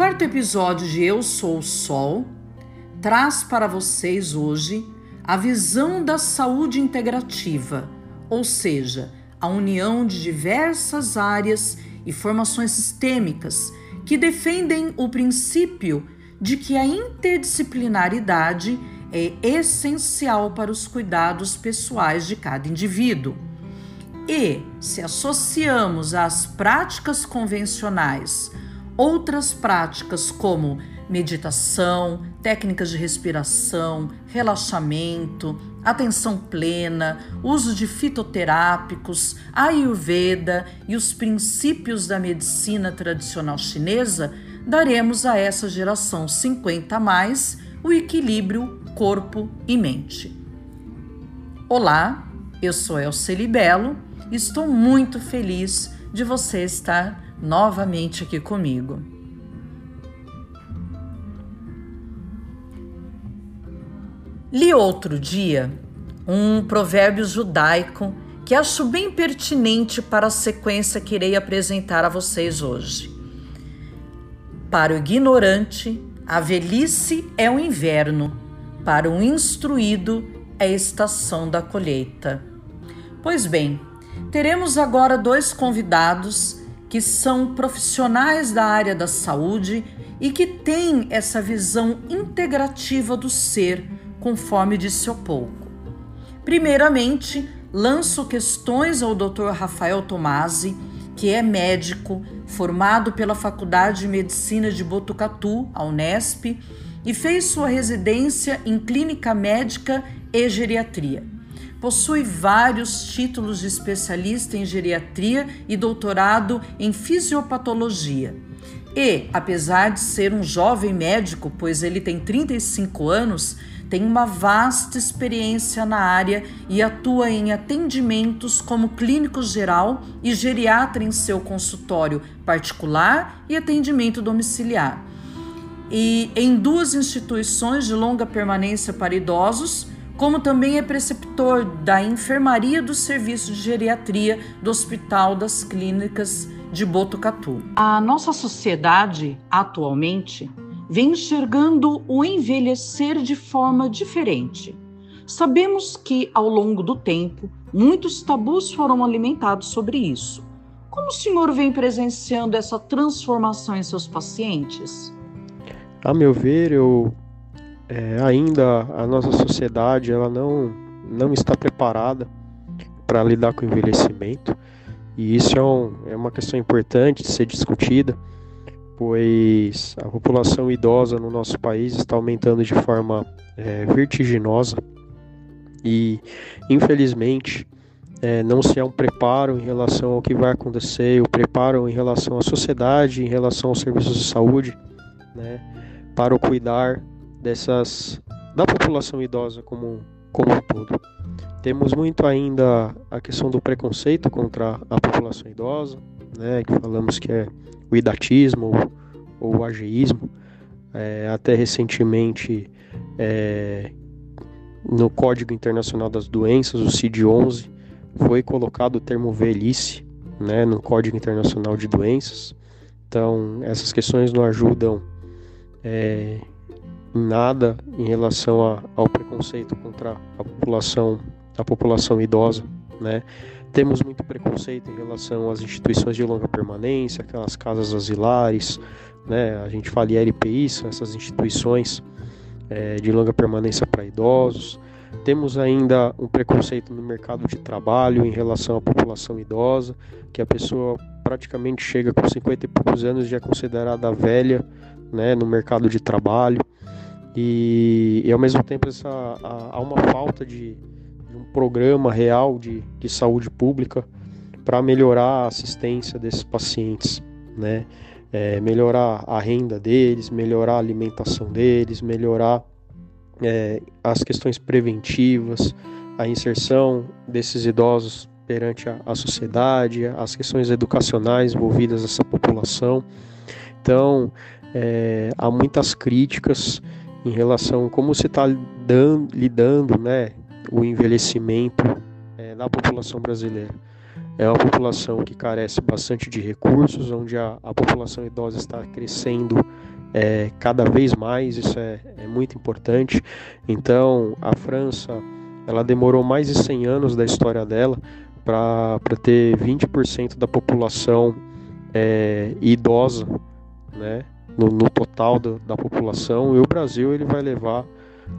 quarto episódio de Eu Sou o Sol traz para vocês hoje a visão da saúde integrativa, ou seja, a união de diversas áreas e formações sistêmicas que defendem o princípio de que a interdisciplinaridade é essencial para os cuidados pessoais de cada indivíduo. E, se associamos às práticas convencionais outras práticas como meditação, técnicas de respiração, relaxamento, atenção plena, uso de fitoterápicos, ayurveda e os princípios da medicina tradicional chinesa, daremos a essa geração 50 a mais o equilíbrio corpo e mente. Olá, eu sou Elce Libelo e estou muito feliz de você estar novamente aqui comigo. Li outro dia um provérbio judaico que acho bem pertinente para a sequência que irei apresentar a vocês hoje. Para o ignorante, a velhice é o inverno, para o instruído é a estação da colheita. Pois bem, teremos agora dois convidados que são profissionais da área da saúde e que têm essa visão integrativa do ser conforme disse há pouco. Primeiramente, lanço questões ao Dr. Rafael Tomasi, que é médico, formado pela Faculdade de Medicina de Botucatu, a Unesp, e fez sua residência em clínica médica e geriatria. Possui vários títulos de especialista em geriatria e doutorado em fisiopatologia. E, apesar de ser um jovem médico, pois ele tem 35 anos, tem uma vasta experiência na área e atua em atendimentos como clínico geral e geriatra em seu consultório particular e atendimento domiciliar. E em duas instituições de longa permanência para idosos, como também é preceptor da enfermaria do serviço de geriatria do Hospital das Clínicas de Botucatu. A nossa sociedade atualmente vem enxergando o envelhecer de forma diferente. Sabemos que, ao longo do tempo, muitos tabus foram alimentados sobre isso. Como o senhor vem presenciando essa transformação em seus pacientes? A meu ver, eu é, ainda a nossa sociedade ela não, não está preparada para lidar com o envelhecimento. E isso é, um, é uma questão importante de ser discutida pois a população idosa no nosso país está aumentando de forma é, vertiginosa. E, infelizmente, é, não se há um preparo em relação ao que vai acontecer, o preparo em relação à sociedade, em relação aos serviços de saúde, né, para o cuidar dessas da população idosa como como um todo. Temos muito ainda a questão do preconceito contra a população idosa, né, que falamos que é o idatismo ou, o ageísmo. É, até recentemente, é, no Código Internacional das Doenças, o CID-11, foi colocado o termo velhice né, no Código Internacional de Doenças. Então, essas questões não ajudam é, nada em relação a, ao preconceito contra a população, a população idosa, né? Temos muito preconceito em relação às instituições de longa permanência, aquelas casas asilares, né? A gente fala ILPI, são essas instituições é, de longa permanência para idosos. Temos ainda um preconceito no mercado de trabalho em relação à população idosa, que a pessoa praticamente chega com 50 e poucos anos e é considerada velha né, no mercado de trabalho. E, e ao mesmo tempo essa, há, uma falta de, um programa real de, de saúde pública para melhorar a assistência desses pacientes, né? É, melhorar a renda deles, melhorar a alimentação deles, melhorar é, as questões preventivas, a inserção desses idosos perante a, a, sociedade, as questões educacionais envolvidas nessa população. Então, é, há muitas críticas em relação a como se está lidando, né, o envelhecimento é, da população brasileira. é uma população que carece bastante de recursos, onde a, a população idosa está crescendo é, cada vez mais, isso é, é muito importante. Então, a França ela demorou mais de 100 anos da história dela para ter 20% da população é, idosa, né, no, no total do, da população. E o Brasil ele vai levar,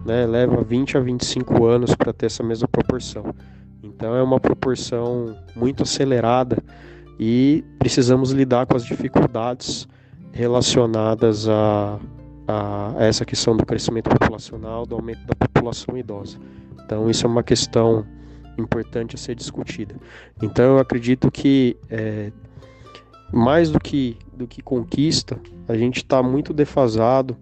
né, leva 20 a 25 anos para ter essa mesma proporção. Então é uma proporção muito acelerada e precisamos lidar com as dificuldades relacionadas a, a, essa questão do crescimento populacional, do aumento da população idosa. Então isso é uma questão importante a ser discutida. Então eu acredito que é, mais do que do que conquista, a gente está muito defasado,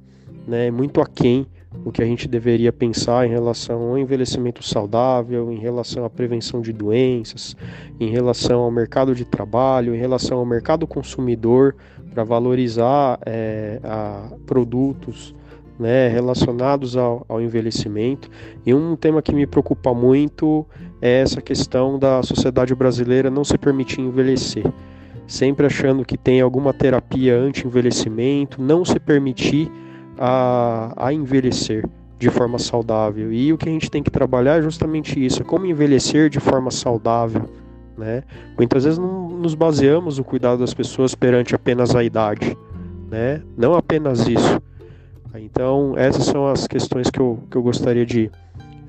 né, muito aquém o que a gente deveria pensar em relação ao envelhecimento saudável, em relação à prevenção de doenças, em relação ao mercado de trabalho, em relação ao mercado consumidor, para valorizar é, a, produtos né, relacionados ao, ao, envelhecimento. E um tema que me preocupa muito é essa questão da sociedade brasileira não se permitir envelhecer. Sempre achando que tem alguma terapia anti-envelhecimento, não se permitir a, a envelhecer de forma saudável. E o que a gente tem que trabalhar é justamente isso: como envelhecer de forma saudável. Né? Muitas vezes não nos baseamos no cuidado das pessoas perante apenas a idade, né? não apenas isso. Então, essas são as questões que eu, que eu gostaria de,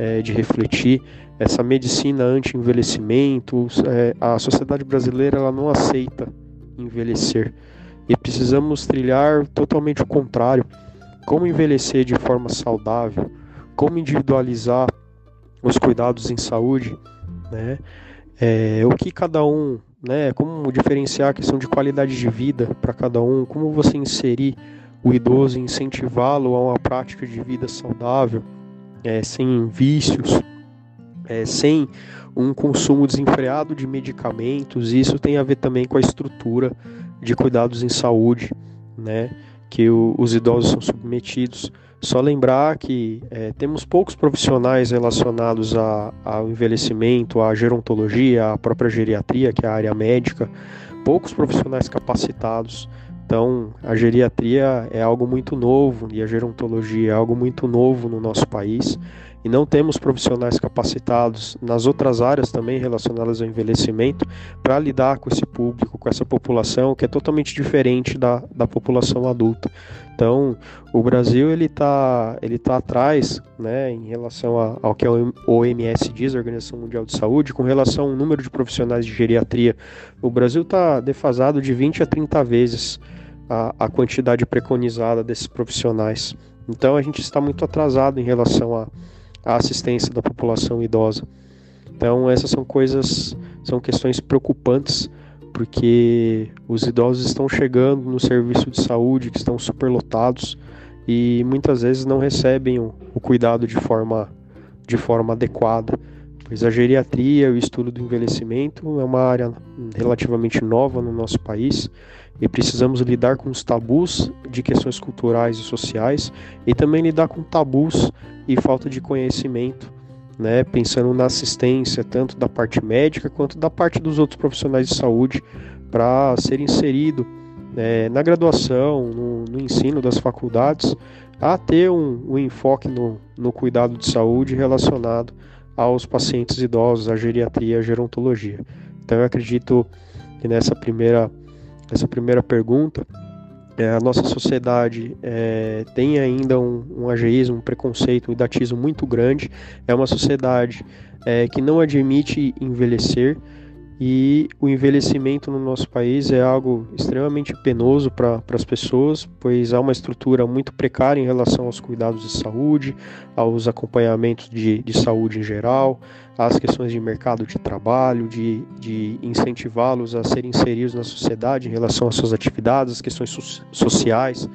é, de refletir. Essa medicina anti-envelhecimento, é, a sociedade brasileira ela não aceita envelhecer. E precisamos trilhar totalmente o contrário como envelhecer de forma saudável, como individualizar os cuidados em saúde, né? É, o que cada um, né? Como diferenciar a questão de qualidade de vida para cada um, como você inserir o idoso, incentivá-lo a uma prática de vida saudável, é, sem vícios, é, sem um consumo desenfreado de medicamentos. Isso tem a ver também com a estrutura de cuidados em saúde, né? que o, os idosos são submetidos. Só lembrar que é, temos poucos profissionais relacionados a, ao envelhecimento, à gerontologia, à própria geriatria, que é a área médica, poucos profissionais capacitados. Então, a geriatria é algo muito novo e a gerontologia é algo muito novo no nosso país e não temos profissionais capacitados nas outras áreas também relacionadas ao envelhecimento para lidar com esse público, com essa população que é totalmente diferente da, da população adulta. Então, o Brasil ele está ele tá atrás, né, em relação a, ao que a OMS diz, a Organização Mundial de Saúde, com relação ao número de profissionais de geriatria. O Brasil está defasado de 20 a 30 vezes a, a quantidade preconizada desses profissionais. Então, a gente está muito atrasado em relação a a assistência da população idosa. Então, essas são coisas, são questões preocupantes, porque os idosos estão chegando no serviço de saúde que estão superlotados e muitas vezes não recebem o, o cuidado de forma, de forma adequada. Pois a geriatria, o estudo do envelhecimento é uma área relativamente nova no nosso país e precisamos lidar com os tabus de questões culturais e sociais e também lidar com tabus e falta de conhecimento, né, pensando na assistência tanto da parte médica quanto da parte dos outros profissionais de saúde para ser inserido né, na graduação, no, no, ensino das faculdades, a ter um, um enfoque no, no cuidado de saúde relacionado aos pacientes idosos, à geriatria, à gerontologia. Então eu acredito que nessa primeira, nessa primeira pergunta é, a nossa sociedade é, tem ainda um, um ageísmo, um preconceito, um idatismo muito grande. É uma sociedade é, que não admite envelhecer e o envelhecimento no nosso país é algo extremamente penoso para as pessoas, pois há uma estrutura muito precária em relação aos cuidados de saúde, aos acompanhamentos de, de saúde em geral, às questões de mercado de trabalho, de, de incentivá-los a serem inseridos na sociedade em relação às suas atividades, as questões so sociais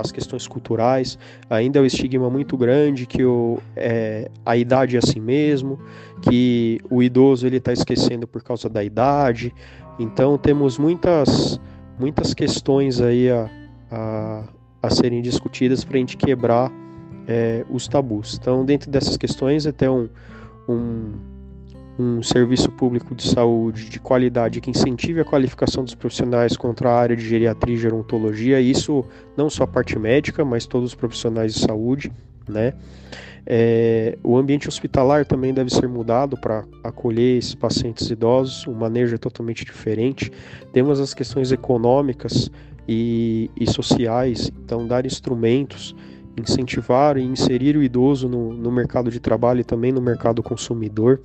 as questões culturais. Ainda é um estigma muito grande que o, é, a idade é assim mesmo, que o idoso ele está esquecendo por causa da idade. Então temos muitas, muitas questões aí a, a, a serem discutidas para a gente quebrar é, os tabus. Então dentro dessas questões até um, um, um serviço público de saúde de qualidade que incentive a qualificação dos profissionais contra a área de geriatria e gerontologia, isso não só a parte médica, mas todos os profissionais de saúde, né? É, o ambiente hospitalar também deve ser mudado para acolher esses pacientes idosos, o manejo é totalmente diferente. Temos as questões econômicas e, e sociais, então dar instrumentos, incentivar e inserir o idoso no, no mercado de trabalho e também no mercado consumidor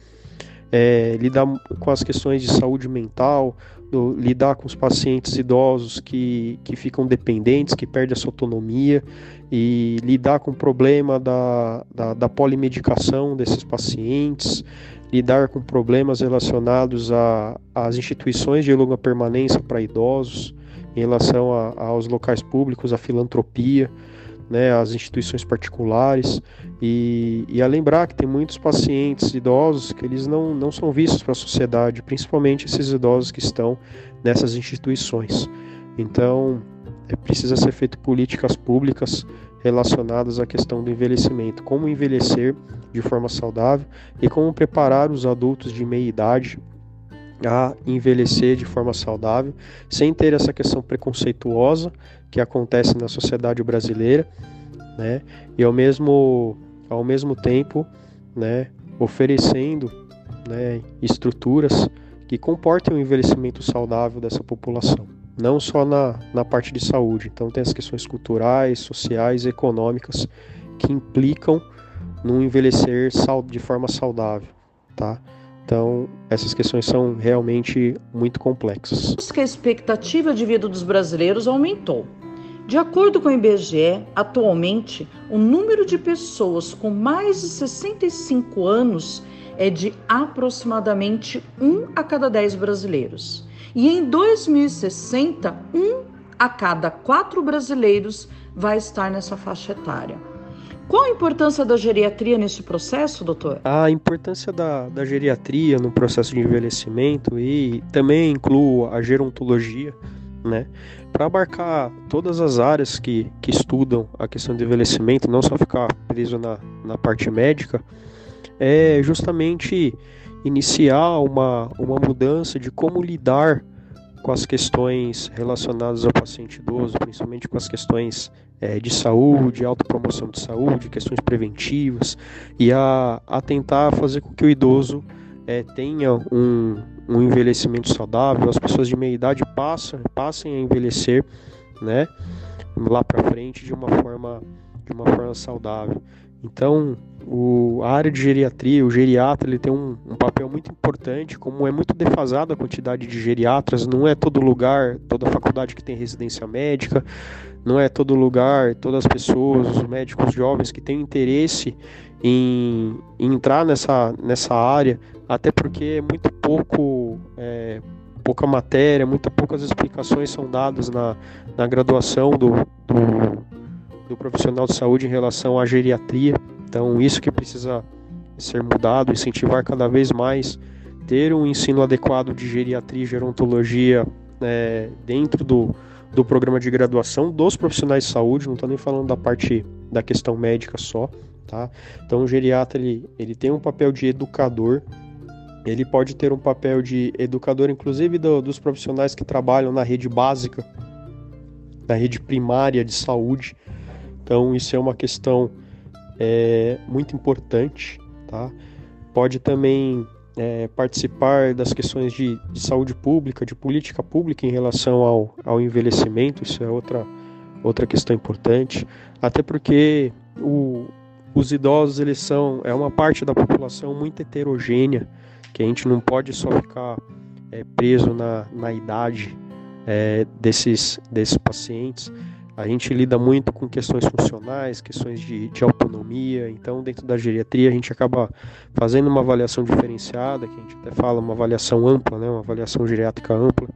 é, lidar com as questões de saúde mental, do, lidar com os pacientes idosos que, que ficam dependentes, que perdem a sua autonomia, e lidar com o problema da, da, da polimedicação desses pacientes, lidar com problemas relacionados às instituições de longa permanência para idosos, em relação a, aos locais públicos, à filantropia né, as instituições particulares e, e, a lembrar que tem muitos pacientes idosos que eles não, não são vistos para a sociedade, principalmente esses idosos que estão nessas instituições. Então, é, precisa ser feito políticas públicas relacionadas à questão do envelhecimento, como envelhecer de forma saudável e como preparar os adultos de meia idade a envelhecer de forma saudável, sem ter essa questão preconceituosa que acontece na sociedade brasileira, né? E ao mesmo ao mesmo tempo, né, oferecendo, né, estruturas que comportem o envelhecimento saudável dessa população, não só na, na parte de saúde. Então tem as questões culturais, sociais, econômicas que implicam no envelhecer de forma saudável, tá? Então, essas questões são realmente muito complexas. A expectativa de vida dos brasileiros aumentou. De acordo com o IBGE, atualmente o número de pessoas com mais de 65 anos é de aproximadamente 1 a cada 10 brasileiros. E em 2060, 1 a cada 4 brasileiros vai estar nessa faixa etária. Qual a importância da geriatria nesse processo, doutor? A importância da, da geriatria no processo de envelhecimento e também inclui a gerontologia, né? Para abarcar todas as áreas que, que estudam a questão do envelhecimento, não só ficar preso na, na parte médica, é justamente iniciar uma, uma mudança de como lidar com as questões relacionadas ao paciente idoso, principalmente com as questões é, de saúde, autopromoção de saúde, questões preventivas, e a, a tentar fazer com que o idoso é, tenha um, um envelhecimento saudável, as pessoas de meia idade passam, passem a envelhecer, né, lá para frente de uma forma de uma forma saudável. Então, o, a área de geriatria, o geriatra, ele tem um, um, papel muito importante, como é muito defasada a quantidade de geriatras, não é todo lugar, toda faculdade que tem residência médica, não é todo lugar, todas as pessoas, os médicos jovens que têm interesse em, em entrar nessa, nessa área, até porque é muito pouco, é, pouca matéria, muito poucas explicações são dadas na, na graduação do, do, do profissional de saúde em relação à geriatria. Então, isso que precisa ser mudado, incentivar cada vez mais ter um ensino adequado de geriatria e gerontologia é, dentro do, do programa de graduação dos profissionais de saúde, não estou nem falando da parte da questão médica só, tá? Então o geriatra ele, ele tem um papel de educador, ele pode ter um papel de educador, inclusive do, dos profissionais que trabalham na rede básica, na rede primária de saúde. Então isso é uma questão é, muito importante, tá? Pode também é, participar das questões de, de, saúde pública, de política pública em relação ao, ao envelhecimento, isso é outra, outra questão importante, até porque o, os idosos eles são é uma parte da população muito heterogênea, que a gente não pode só ficar é, preso na, na idade é, desses, desses pacientes. A gente lida muito com questões funcionais, questões de, de, autonomia, então dentro da geriatria a gente acaba fazendo uma avaliação diferenciada, que a gente até fala uma avaliação ampla, né, uma avaliação geriátrica ampla,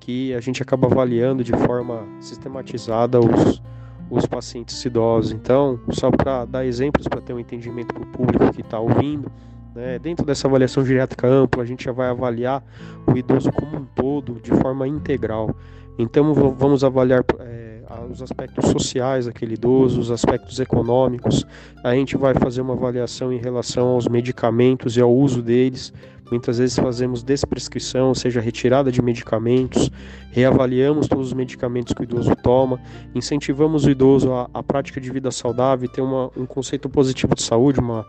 que a gente acaba avaliando de forma sistematizada os, os pacientes idosos. Então, só para dar exemplos para ter um entendimento para o público que está ouvindo, né, dentro dessa avaliação geriátrica ampla, a gente já vai avaliar o idoso como um todo, de forma integral. Então, vamos avaliar. É, os aspectos sociais daquele idoso, os aspectos econômicos. A gente vai fazer uma avaliação em relação aos medicamentos e ao uso deles, Muitas vezes fazemos desprescrição, ou seja, retirada de medicamentos, reavaliamos todos os medicamentos que o idoso toma, incentivamos o idoso à, à prática de vida saudável, ter uma, um conceito positivo de saúde, uma,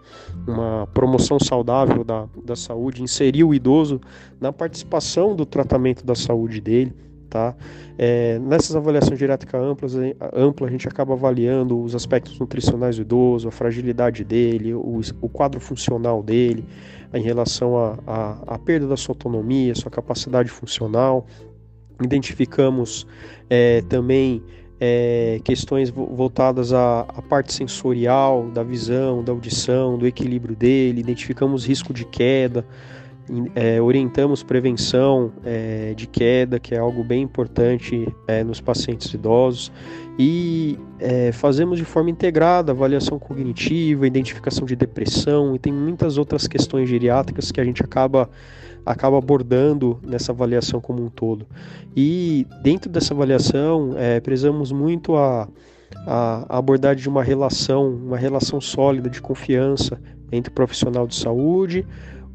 uma promoção saudável da, da saúde, inserir o idoso na participação do tratamento da saúde dele. Tá? É, nessas avaliações geriátricas amplas, ampla, a gente acaba avaliando os aspectos nutricionais do idoso, a fragilidade dele, o, o quadro funcional dele, em relação à perda da sua autonomia, sua capacidade funcional. Identificamos é, também é, questões voltadas à, à, parte sensorial, da visão, da audição, do equilíbrio dele, identificamos risco de queda, é, orientamos prevenção é, de queda, que é algo bem importante é, nos pacientes idosos, e é, fazemos de forma integrada avaliação cognitiva, identificação de depressão, e tem muitas outras questões geriátricas que a gente acaba, acaba abordando nessa avaliação como um todo. E dentro dessa avaliação, é, prezamos muito a, a abordagem de uma relação, uma relação sólida de confiança entre o profissional de saúde,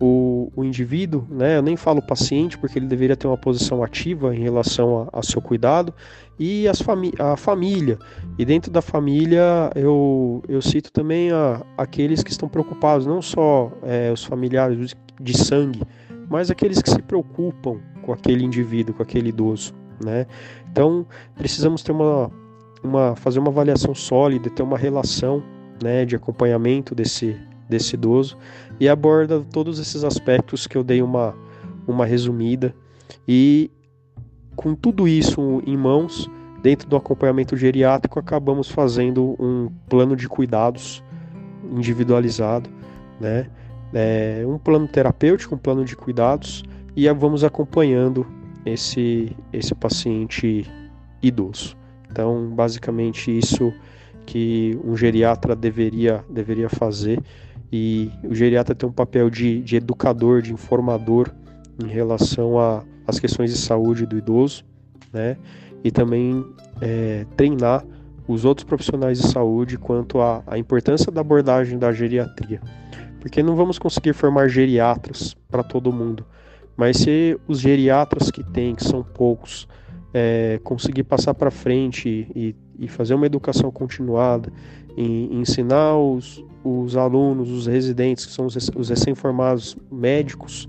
o, o indivíduo, né, eu nem falo paciente, porque ele deveria ter uma posição ativa em relação ao seu cuidado, e as fami a família. E dentro da família eu, eu cito também a, aqueles que estão preocupados, não só é, os familiares de sangue, mas aqueles que se preocupam com aquele indivíduo, com aquele idoso. Né? Então precisamos ter uma, uma, fazer uma avaliação sólida, ter uma relação né, de acompanhamento desse, desse idoso e aborda todos esses aspectos que eu dei uma, uma resumida. E com tudo isso em mãos, dentro do acompanhamento geriátrico, acabamos fazendo um plano de cuidados individualizado, né? É um plano terapêutico, um plano de cuidados e vamos acompanhando esse, esse paciente idoso. Então, basicamente, isso que um geriatra deveria, deveria fazer e o geriatra tem um papel de, de educador, de informador em relação às questões de saúde do idoso, né? E também é, treinar os outros profissionais de saúde quanto à, à importância da abordagem da geriatria. Porque não vamos conseguir formar geriatras para todo mundo, mas se os geriatras que tem, que são poucos, é, conseguir passar para frente e, e, fazer uma educação continuada, e, e ensinar os, os alunos, os residentes, que são os, os recém-formados médicos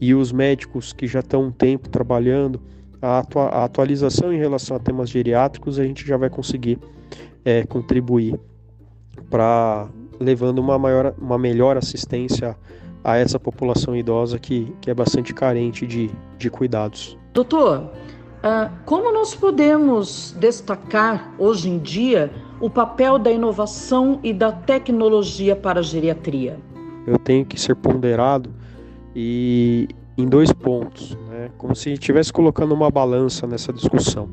e os médicos que já estão um tempo trabalhando, a, atua, a, atualização em relação a temas geriátricos, a gente já vai conseguir é, contribuir para levando uma, maior, uma melhor assistência a essa população idosa que, que é bastante carente de, de cuidados. Doutor, uh, como nós podemos destacar hoje em dia o papel da inovação e da tecnologia para a geriatria? Eu tenho que ser ponderado e em dois pontos, né? como se estivesse colocando uma balança nessa discussão.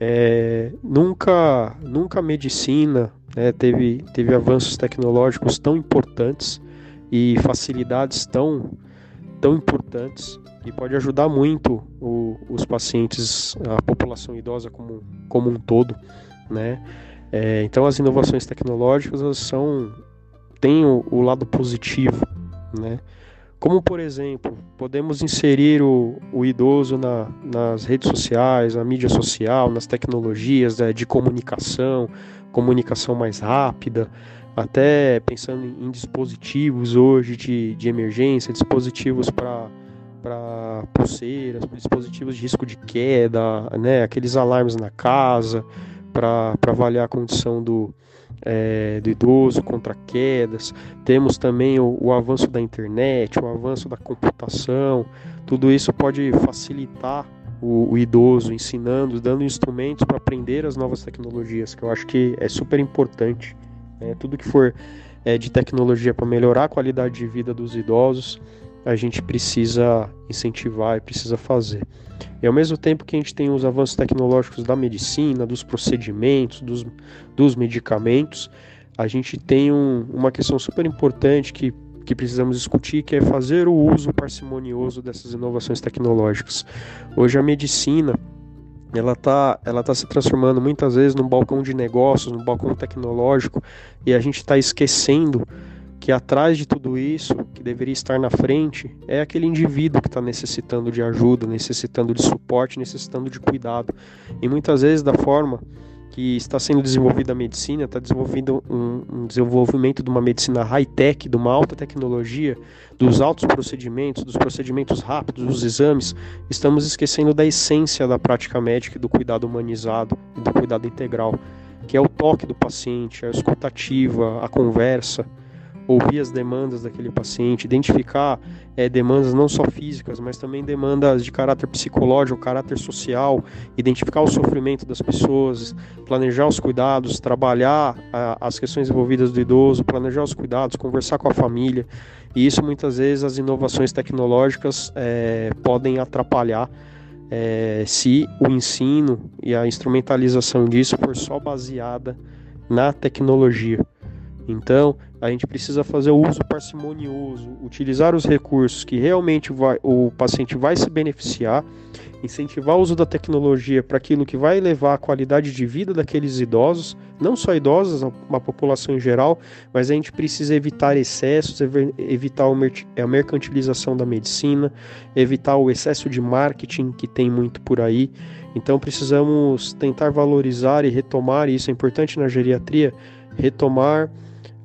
É, nunca, nunca a medicina né, teve, teve avanços tecnológicos tão importantes e facilidades tão, tão importantes e pode ajudar muito o, os pacientes, a população idosa como, como um todo, né? É, então as inovações tecnológicas são têm o, o, lado positivo, né? Como por exemplo, podemos inserir o, o idoso na, nas redes sociais, na mídia social, nas tecnologias né, de comunicação, comunicação mais rápida, até pensando em, em dispositivos hoje de, de emergência, dispositivos para para pulseiras, dispositivos de risco de queda, né, aqueles alarmes na casa, para avaliar a condição do, é, do idoso contra quedas. Temos também o, o, avanço da internet, o avanço da computação. Tudo isso pode facilitar o, o idoso, ensinando, dando instrumentos para aprender as novas tecnologias, que eu acho que é super importante. Né? Tudo que for é, de tecnologia para melhorar a qualidade de vida dos idosos, a gente precisa incentivar e precisa fazer. E ao mesmo tempo que a gente tem os avanços tecnológicos da medicina, dos procedimentos, dos, dos medicamentos, a gente tem um, uma questão super importante que, que precisamos discutir, que é fazer o uso parcimonioso dessas inovações tecnológicas. Hoje a medicina ela está ela tá se transformando muitas vezes num balcão de negócios, num balcão tecnológico, e a gente está esquecendo que atrás de tudo isso, que deveria estar na frente, é aquele indivíduo que está necessitando de ajuda, necessitando de suporte, necessitando de cuidado. E muitas vezes, da forma que está sendo desenvolvida a medicina, está desenvolvendo um, um, desenvolvimento de uma medicina high-tech, de uma alta tecnologia, dos altos procedimentos, dos procedimentos rápidos, dos exames, estamos esquecendo da essência da prática médica e do cuidado humanizado e do cuidado integral, que é o toque do paciente, a escutativa, a conversa, ouvir as demandas daquele paciente, identificar é, demandas não só físicas, mas também demandas de caráter psicológico, caráter social, identificar o sofrimento das pessoas, planejar os cuidados, trabalhar a, as questões envolvidas do idoso, planejar os cuidados, conversar com a família. E isso muitas vezes as inovações tecnológicas é, podem atrapalhar é, se o ensino e a instrumentalização disso for só baseada na tecnologia. Então, a gente precisa fazer o uso parcimonioso, utilizar os recursos que realmente vai, o paciente vai se beneficiar, incentivar o uso da tecnologia para aquilo que vai elevar a qualidade de vida daqueles idosos, não só idosos, a população em geral, mas a gente precisa evitar excessos, evitar a mercantilização da medicina, evitar o excesso de marketing que tem muito por aí. Então precisamos tentar valorizar e retomar, e isso é importante na geriatria, retomar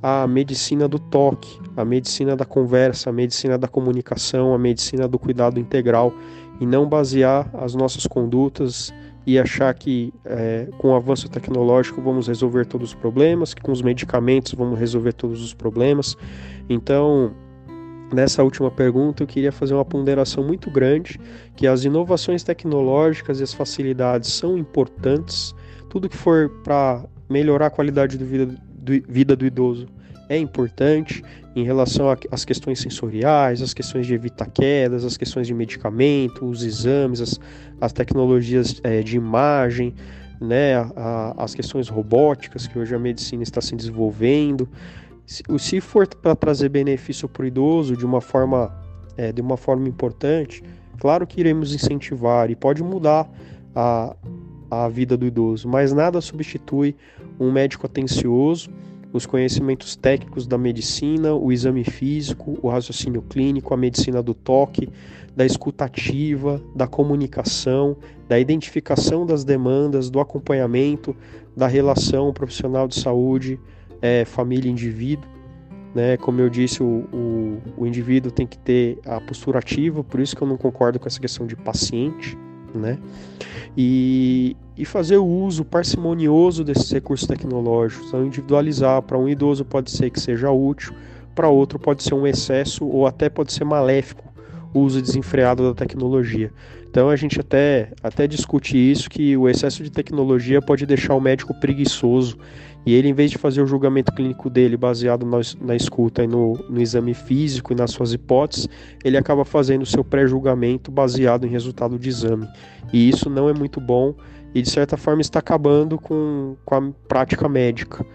a medicina do toque, a medicina da conversa, a medicina da comunicação, a medicina do cuidado integral e não basear as nossas condutas e achar que é, com o avanço tecnológico vamos resolver todos os problemas, que com os medicamentos vamos resolver todos os problemas. Então, nessa última pergunta, eu queria fazer uma ponderação muito grande que as inovações tecnológicas e as facilidades são importantes. Tudo que for para melhorar a qualidade de vida do, vida do idoso é importante em relação às questões sensoriais, as questões de evitar quedas, as questões de medicamento, os exames, as, as tecnologias é, de imagem, né, a, as questões robóticas que hoje a medicina está se desenvolvendo. Se, se for para trazer benefício para o idoso de uma forma é, de uma forma importante, claro que iremos incentivar e pode mudar a, a vida do idoso, mas nada substitui um médico atencioso, os conhecimentos técnicos da medicina, o exame físico, o raciocínio clínico, a medicina do toque, da escutativa, da comunicação, da identificação das demandas, do acompanhamento, da relação profissional de saúde, é, família indivíduo. Né? Como eu disse, o, o, o indivíduo tem que ter a postura ativa, por isso que eu não concordo com essa questão de paciente né? E, e fazer o uso parcimonioso desses recursos tecnológicos, então individualizar. Para um idoso pode ser que seja útil, para outro pode ser um excesso ou até pode ser maléfico o uso desenfreado da tecnologia. Então a gente até, até discute isso, que o excesso de tecnologia pode deixar o médico preguiçoso e ele, em vez de fazer o julgamento clínico dele baseado na, na escuta e no, no, exame físico e nas suas hipóteses, ele acaba fazendo o seu pré-julgamento baseado em resultado de exame. E isso não é muito bom e, de certa forma, está acabando com, com a prática médica.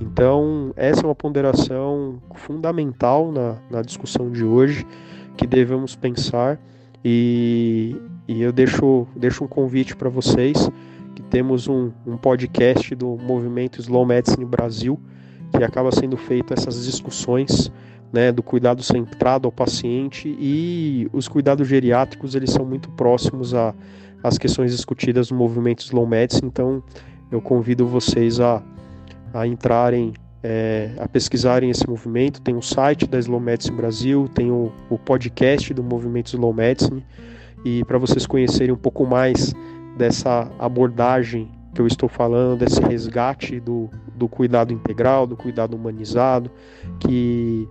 Então, essa é uma ponderação fundamental na, na discussão de hoje que devemos pensar. E, e eu deixo, deixo um convite para vocês que temos um, um podcast do movimento Slow Medicine Brasil, que acaba sendo feito essas discussões né, do cuidado centrado ao paciente e os cuidados geriátricos eles são muito próximos às questões discutidas no movimento Slow Medicine, então eu convido vocês a, a entrarem, é, a pesquisarem esse movimento. Tem o site da Slow Medicine Brasil, tem o, o podcast do movimento Slow Medicine, e para vocês conhecerem um pouco mais dessa abordagem que eu estou falando, desse resgate do, do cuidado integral, do cuidado humanizado, que,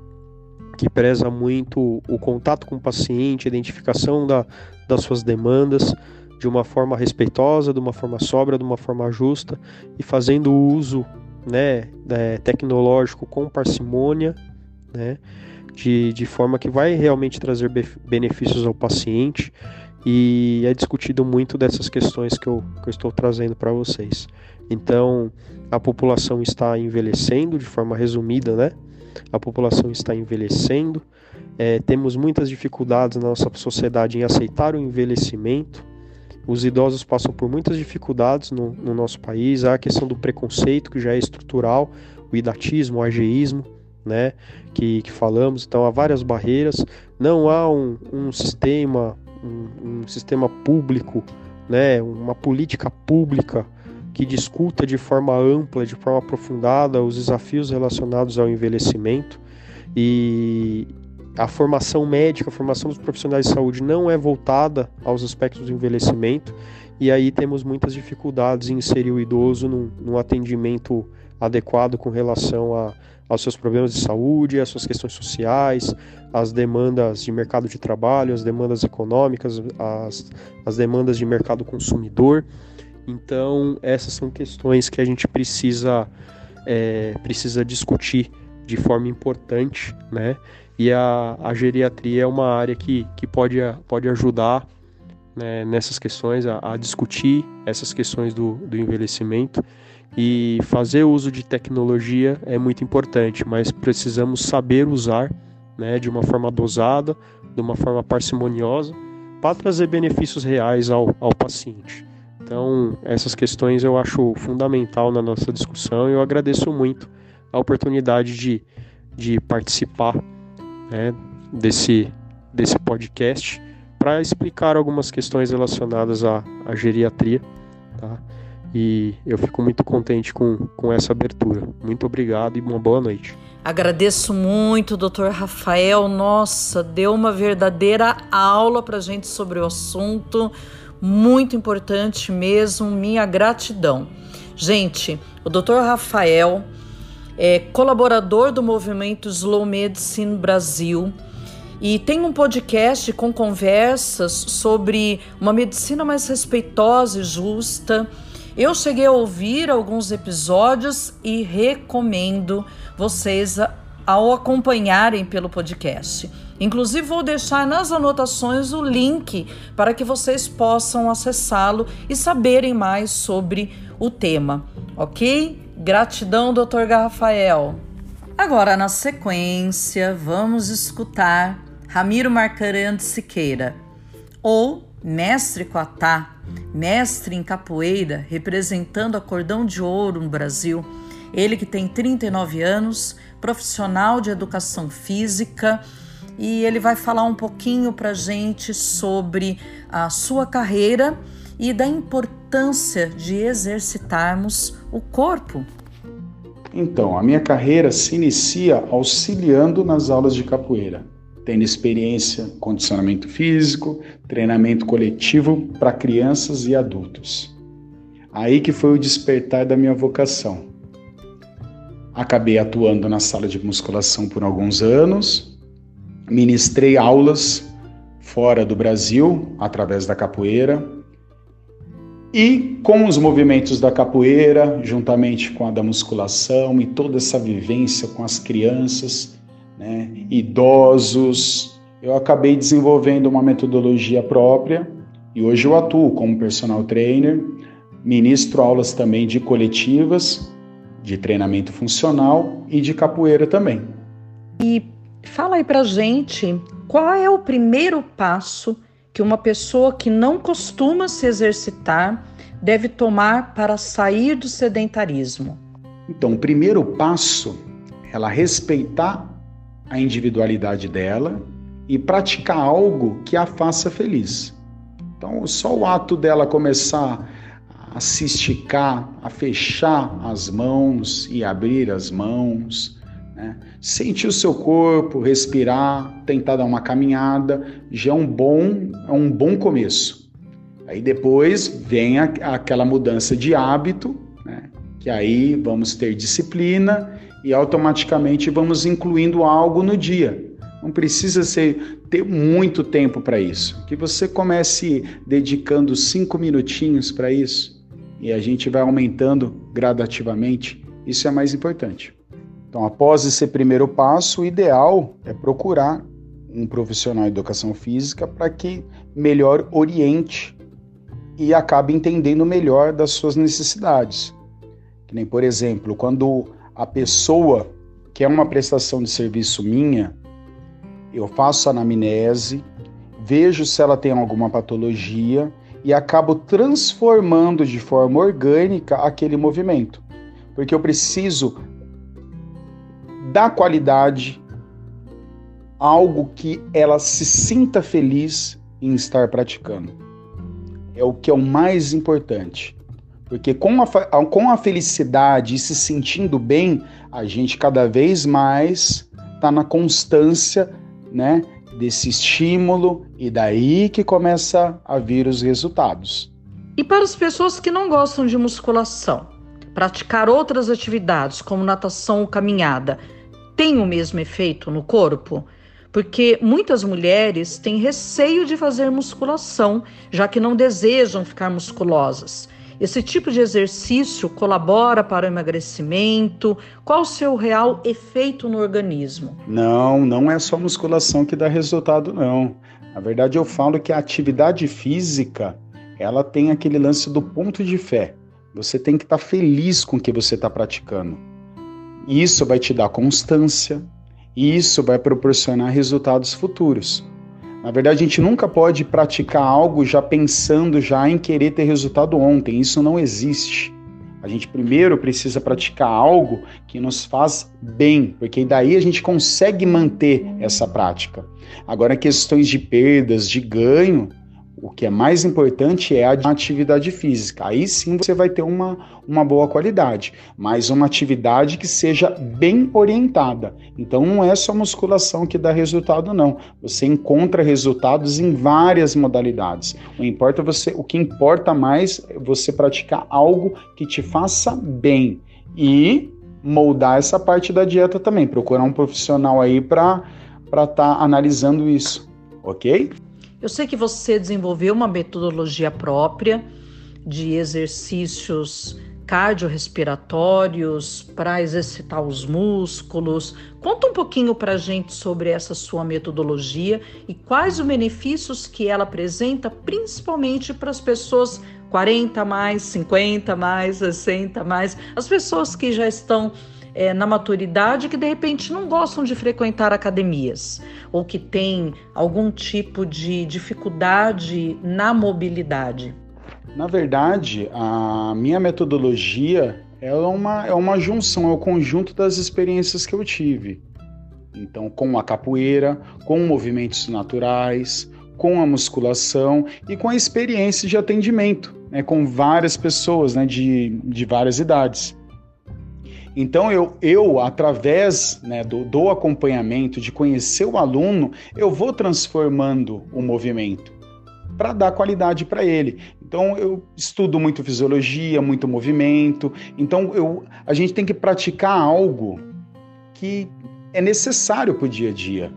que preza muito o contato com o paciente, a identificação da, das suas demandas de uma forma respeitosa, de uma forma sóbria, de uma forma justa e fazendo uso né, é, tecnológico com parcimônia, né, de, de forma que vai realmente trazer benefícios ao paciente e é discutido muito dessas questões que eu, que eu estou trazendo para vocês. Então, a população está envelhecendo, de forma resumida, né? A população está envelhecendo, é, temos muitas dificuldades na nossa sociedade em aceitar o envelhecimento. Os idosos passam por muitas dificuldades no, no nosso país. Há a questão do preconceito, que já é estrutural, o idatismo, o ageísmo, né, que, que falamos, então há várias barreiras, não há um, um sistema, um, um sistema público, né, uma política pública que discuta de forma ampla, de forma aprofundada os desafios relacionados ao envelhecimento. E a formação médica, a formação dos profissionais de saúde não é voltada aos aspectos do envelhecimento e aí temos muitas dificuldades em inserir o idoso num, num atendimento adequado com relação a, aos seus problemas de saúde, às suas questões sociais, às demandas de mercado de trabalho, às demandas econômicas, às, às demandas de mercado consumidor. Então, essas são questões que a gente precisa, é, precisa discutir de forma importante, né? E a, a geriatria é uma área que, que pode, pode ajudar né, nessas questões, a, a, discutir essas questões do, do envelhecimento. E fazer uso de tecnologia é muito importante, mas precisamos saber usar né, de uma forma dosada, de uma forma parcimoniosa, para trazer benefícios reais ao, ao paciente. Então, essas questões eu acho fundamental na nossa discussão e eu agradeço muito a oportunidade de, de participar né, desse, desse podcast para explicar algumas questões relacionadas à, à geriatria. Tá? E eu fico muito contente com, com essa abertura. Muito obrigado e uma boa noite. Agradeço muito, doutor Rafael. Nossa, deu uma verdadeira aula para gente sobre o assunto. Muito importante mesmo. Minha gratidão. Gente, o doutor Rafael é colaborador do movimento Slow Medicine Brasil e tem um podcast com conversas sobre uma medicina mais respeitosa e justa. Eu cheguei a ouvir alguns episódios e recomendo vocês ao acompanharem pelo podcast. Inclusive, vou deixar nas anotações o link para que vocês possam acessá-lo e saberem mais sobre o tema, ok? Gratidão, Dr. Rafael. Agora, na sequência, vamos escutar Ramiro Marcarante Siqueira, ou Mestre Coatá, mestre em capoeira, representando a Cordão de Ouro no Brasil. Ele que tem 39 anos, profissional de educação física, e ele vai falar um pouquinho para gente sobre a sua carreira e da importância de exercitarmos o corpo. Então, a minha carreira se inicia auxiliando nas aulas de capoeira, tendo experiência condicionamento físico, treinamento coletivo para crianças e adultos. Aí que foi o despertar da minha vocação. Acabei atuando na sala de musculação por alguns anos, ministrei aulas fora do Brasil através da capoeira, e com os movimentos da capoeira, juntamente com a da musculação e toda essa vivência com as crianças, né, idosos, eu acabei desenvolvendo uma metodologia própria e hoje eu atuo como personal trainer, ministro aulas também de coletivas, de treinamento funcional e de capoeira também. E fala aí pra gente qual é o primeiro passo que uma pessoa que não costuma se exercitar deve tomar para sair do sedentarismo? Então, o primeiro passo é ela respeitar a individualidade dela e praticar algo que a faça feliz. Então, só o ato dela começar a se esticar, a fechar as mãos e abrir as mãos, né? Sentir o seu corpo, respirar, tentar dar uma caminhada, já é um bom, é um bom começo. Aí depois vem a, aquela mudança de hábito, né? que aí vamos ter disciplina e automaticamente vamos incluindo algo no dia. Não precisa ser, ter muito tempo para isso. Que você comece dedicando cinco minutinhos para isso e a gente vai aumentando gradativamente. Isso é mais importante. Então, após esse primeiro passo, o ideal é procurar um profissional de educação física para que melhor oriente e acabe entendendo melhor das suas necessidades. Que nem, por exemplo, quando a pessoa quer uma prestação de serviço minha, eu faço anamnese, vejo se ela tem alguma patologia e acabo transformando de forma orgânica aquele movimento. Porque eu preciso dá qualidade, algo que ela se sinta feliz em estar praticando. É o que é o mais importante. Porque com a, com a felicidade e se sentindo bem, a gente cada vez mais está na constância né, desse estímulo e daí que começa a vir os resultados. E para as pessoas que não gostam de musculação, praticar outras atividades como natação ou caminhada tem o mesmo efeito no corpo? Porque muitas mulheres têm receio de fazer musculação, já que não desejam ficar musculosas. Esse tipo de exercício colabora para o emagrecimento? Qual o seu real efeito no organismo? Não, não é só musculação que dá resultado, não. Na verdade, eu falo que a atividade física ela tem aquele lance do ponto de fé. Você tem que estar tá feliz com o que você está praticando. Isso vai te dar constância, e isso vai proporcionar resultados futuros. Na verdade, a gente nunca pode praticar algo já pensando já em querer ter resultado ontem. Isso não existe. A gente primeiro precisa praticar algo que nos faz bem, porque daí a gente consegue manter essa prática. Agora, questões de perdas, de ganho, o que é mais importante é a atividade física. Aí sim você vai ter uma, uma boa qualidade, mas uma atividade que seja bem orientada. Então não é só musculação que dá resultado, não. Você encontra resultados em várias modalidades. O, importa você, o que importa mais é você praticar algo que te faça bem e moldar essa parte da dieta também. Procurar um profissional aí para estar tá analisando isso, ok? Eu sei que você desenvolveu uma metodologia própria de exercícios cardiorrespiratórios para exercitar os músculos. Conta um pouquinho para a gente sobre essa sua metodologia e quais os benefícios que ela apresenta, principalmente para as pessoas 40 mais, 50 mais, 60 mais, as pessoas que já estão é, na maturidade que de repente não gostam de frequentar academias ou que têm algum tipo de dificuldade na mobilidade? Na verdade, a minha metodologia é uma, é uma junção, é o conjunto das experiências que eu tive. Então, com a capoeira, com movimentos naturais, com a musculação e com a experiência de atendimento, né, com várias pessoas né, de, de várias idades. Então, eu, eu através né, do, do acompanhamento, de conhecer o aluno, eu vou transformando o movimento para dar qualidade para ele. Então, eu estudo muito fisiologia, muito movimento. Então, eu, a gente tem que praticar algo que é necessário para o dia a dia.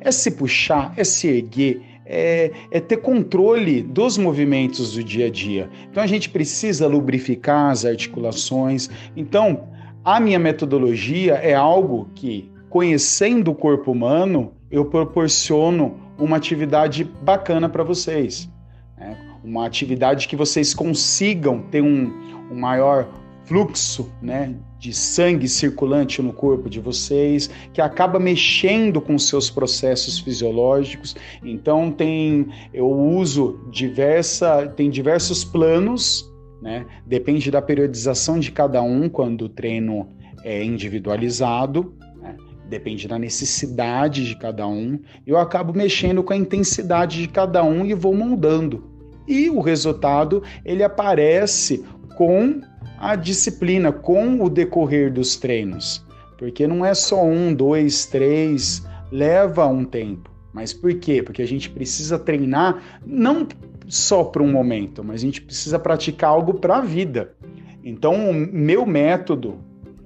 É se puxar, é se erguer, é, é, ter controle dos movimentos do dia a dia. Então a gente precisa lubrificar as articulações. Então a minha metodologia é algo que, conhecendo o corpo humano, eu proporciono uma atividade bacana para vocês. Né? Uma atividade que vocês consigam ter um, um maior fluxo né, de sangue circulante no corpo de vocês, que acaba mexendo com seus processos fisiológicos. Então tem eu uso diversa, tem diversos planos né? Depende da periodização de cada um quando o treino é individualizado, né? depende da necessidade de cada um. Eu acabo mexendo com a intensidade de cada um e vou moldando. E o resultado ele aparece com a disciplina, com o decorrer dos treinos. Porque não é só um, dois, três, leva um tempo. Mas por quê? Porque a gente precisa treinar não só para um momento, mas a gente precisa praticar algo para a vida. Então, o meu método,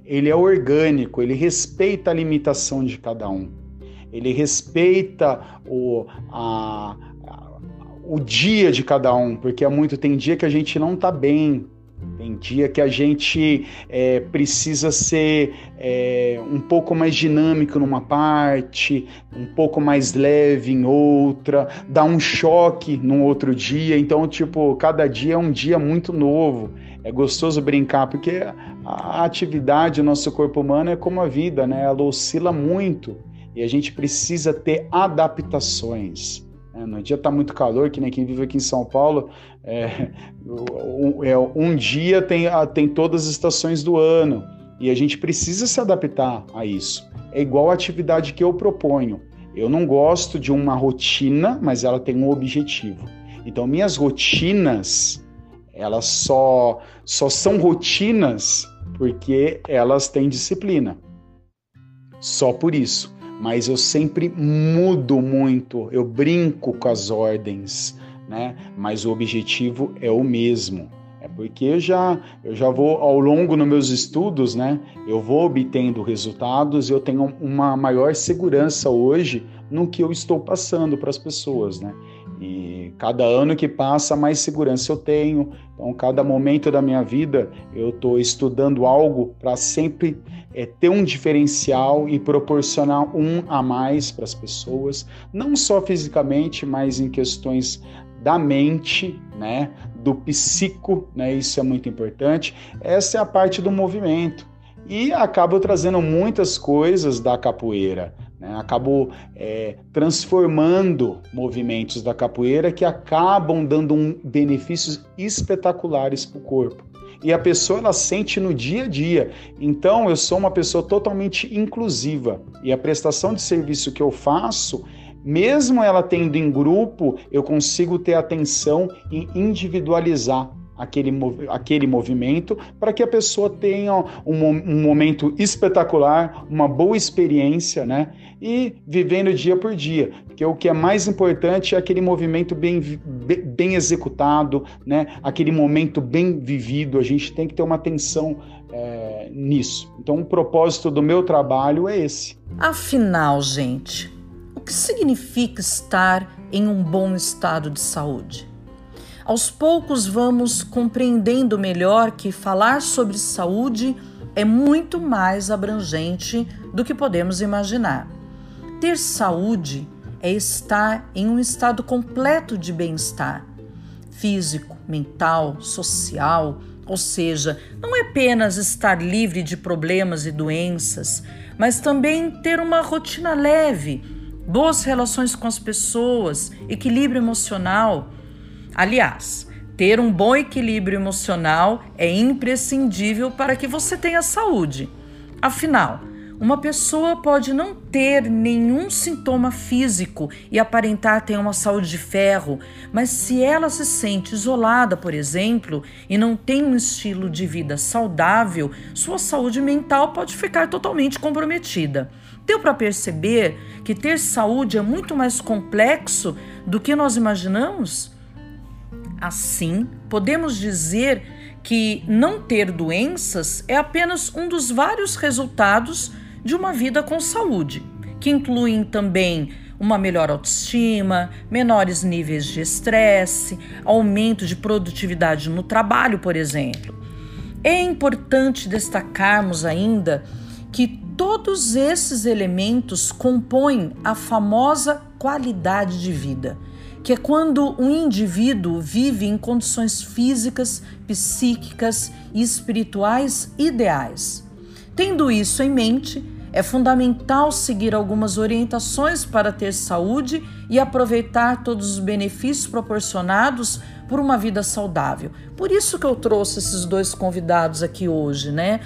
ele é orgânico, ele respeita a limitação de cada um. Ele respeita o, a, o dia de cada um, porque há muito tem dia que a gente não está bem, tem dia que a gente é, precisa ser é, um pouco mais dinâmico numa parte, um pouco mais leve em outra, dar um choque num outro dia. Então, tipo, cada dia é um dia muito novo. É gostoso brincar, porque a atividade do nosso corpo humano é como a vida, né? Ela oscila muito e a gente precisa ter adaptações. É, no dia está muito calor, que nem quem vive aqui em São Paulo, é, um, é, um dia tem, tem todas as estações do ano e a gente precisa se adaptar a isso. é igual a atividade que eu proponho. Eu não gosto de uma rotina, mas ela tem um objetivo. Então, minhas rotinas, elas só, só são rotinas porque elas têm disciplina. Só por isso. Mas eu sempre mudo muito, eu brinco com as ordens, né? Mas o objetivo é o mesmo. É porque eu já, eu já vou, ao longo dos meus estudos, né? Eu vou obtendo resultados e eu tenho uma maior segurança hoje no que eu estou passando para as pessoas, né? E cada ano que passa, mais segurança eu tenho. Então, cada momento da minha vida, eu estou estudando algo para sempre é, ter um diferencial e proporcionar um a mais para as pessoas, não só fisicamente, mas em questões da mente, né, do psico, né, isso é muito importante. Essa é a parte do movimento. E acabo trazendo muitas coisas da capoeira. Né? Acabo é, transformando movimentos da capoeira que acabam dando um, benefícios espetaculares para o corpo. E a pessoa ela sente no dia a dia. Então eu sou uma pessoa totalmente inclusiva. E a prestação de serviço que eu faço mesmo ela tendo em grupo, eu consigo ter atenção em individualizar aquele, aquele movimento para que a pessoa tenha um, um, momento espetacular, uma boa experiência, né? E vivendo dia por dia. Porque o que é mais importante é aquele movimento bem, bem executado, né? Aquele momento bem vivido. A gente tem que ter uma atenção é, nisso. Então, o propósito do meu trabalho é esse. Afinal, gente, que significa estar em um bom estado de saúde? Aos poucos vamos compreendendo melhor que falar sobre saúde é muito mais abrangente do que podemos imaginar. Ter saúde é estar em um estado completo de bem-estar físico, mental, social, ou seja, não é apenas estar livre de problemas e doenças, mas também ter uma rotina leve, boas relações com as pessoas, equilíbrio emocional Aliás, ter um bom equilíbrio emocional é imprescindível para que você tenha saúde. Afinal, uma pessoa pode não ter nenhum sintoma físico e aparentar ter uma saúde de ferro, mas se ela se sente isolada, por exemplo, e não tem um estilo de vida saudável, sua saúde mental pode ficar totalmente comprometida. Deu para perceber que ter saúde é muito mais complexo do que nós imaginamos? Assim, podemos dizer que não ter doenças é apenas um dos vários resultados de uma vida com saúde, que incluem também uma melhor autoestima, menores níveis de estresse, aumento de produtividade no trabalho, por exemplo. É importante destacarmos ainda que todos esses elementos compõem a famosa qualidade de vida que é quando um indivíduo vive em condições físicas, psíquicas e espirituais ideais. Tendo isso em mente, é fundamental seguir algumas orientações para ter saúde e aproveitar todos os benefícios proporcionados por uma vida saudável. Por isso que eu trouxe esses dois convidados aqui hoje, né?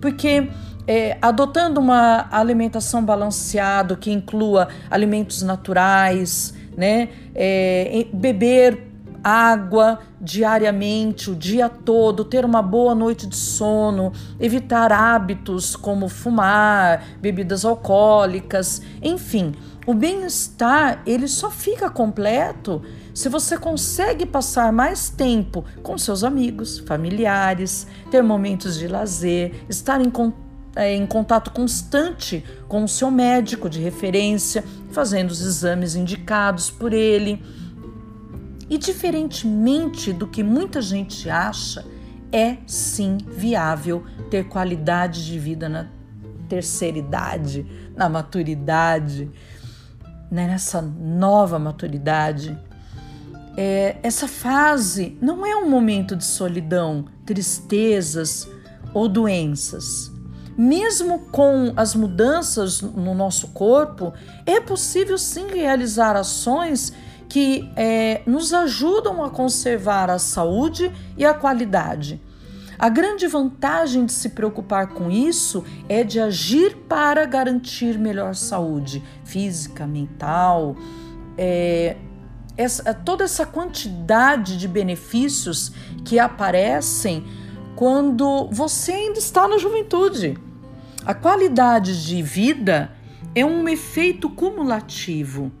Porque é, adotando uma alimentação balanceada que inclua alimentos naturais, né? É, beber água diariamente, o dia todo, ter uma boa noite de sono, evitar hábitos como fumar, bebidas alcoólicas, enfim, o bem-estar ele só fica completo se você consegue passar mais tempo com seus amigos, familiares, ter momentos de lazer, estar em contato em contato constante com o seu médico de referência, fazendo os exames indicados por ele. E diferentemente do que muita gente acha, é sim viável ter qualidade de vida na terceira idade, na maturidade, né, nessa nova maturidade. É, essa fase não é um momento de solidão, tristezas ou doenças mesmo com as mudanças no nosso corpo, é possível sim realizar ações que é, nos ajudam a conservar a saúde e a qualidade. A grande vantagem de se preocupar com isso é de agir para garantir melhor saúde física, mental, é, essa, toda essa quantidade de benefícios que aparecem quando você ainda está na juventude. A qualidade de vida é um efeito cumulativo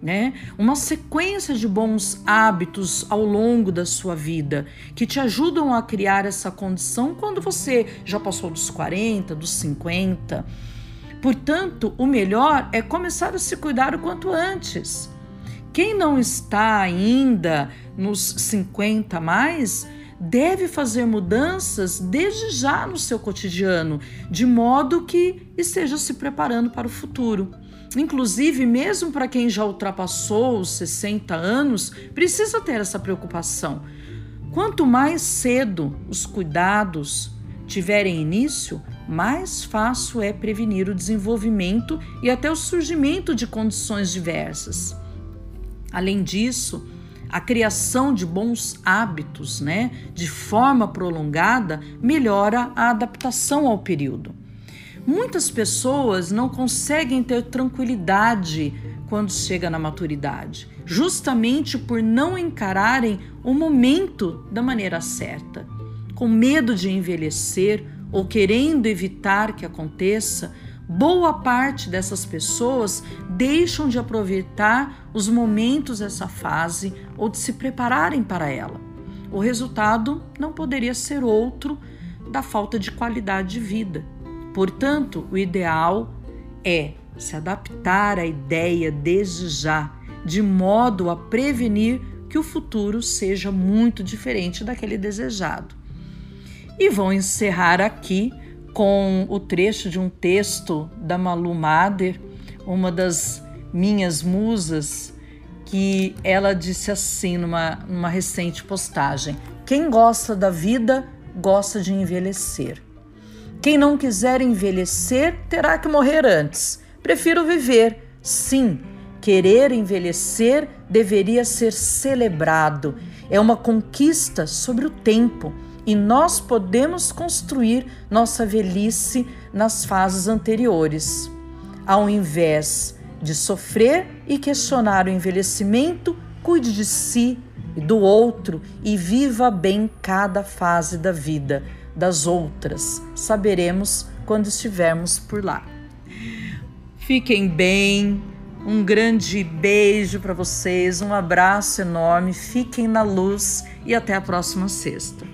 né? Uma sequência de bons hábitos ao longo da sua vida que te ajudam a criar essa condição quando você já passou dos 40, dos 50. Portanto, o melhor é começar a se cuidar o quanto antes. Quem não está ainda nos 50 mais, deve fazer mudanças desde já no seu cotidiano, de modo que esteja se preparando para o futuro. Inclusive, mesmo para quem já ultrapassou os 60 anos, precisa ter essa preocupação. Quanto mais cedo os cuidados tiverem início, mais fácil é prevenir o desenvolvimento e até o surgimento de condições diversas. Além disso, a criação de bons hábitos, né, de forma prolongada, melhora a adaptação ao período. Muitas pessoas não conseguem ter tranquilidade quando chega na maturidade, justamente por não encararem o momento da maneira certa. Com medo de envelhecer ou querendo evitar que aconteça, boa parte dessas pessoas deixam de aproveitar os momentos dessa fase ou de se prepararem para ela. O resultado não poderia ser outro da falta de qualidade de vida. Portanto, o ideal é se adaptar à ideia desde já, de modo a prevenir que o futuro seja muito diferente daquele desejado. E vou encerrar aqui com o trecho de um texto da Malu Mader, uma das minhas musas, que ela disse assim numa, numa recente postagem: Quem gosta da vida gosta de envelhecer. Quem não quiser envelhecer terá que morrer antes. Prefiro viver. Sim, querer envelhecer deveria ser celebrado. É uma conquista sobre o tempo e nós podemos construir nossa velhice nas fases anteriores. Ao invés de sofrer e questionar o envelhecimento, cuide de si e do outro e viva bem cada fase da vida das outras. Saberemos quando estivermos por lá. Fiquem bem. Um grande beijo para vocês, um abraço enorme, fiquem na luz e até a próxima sexta.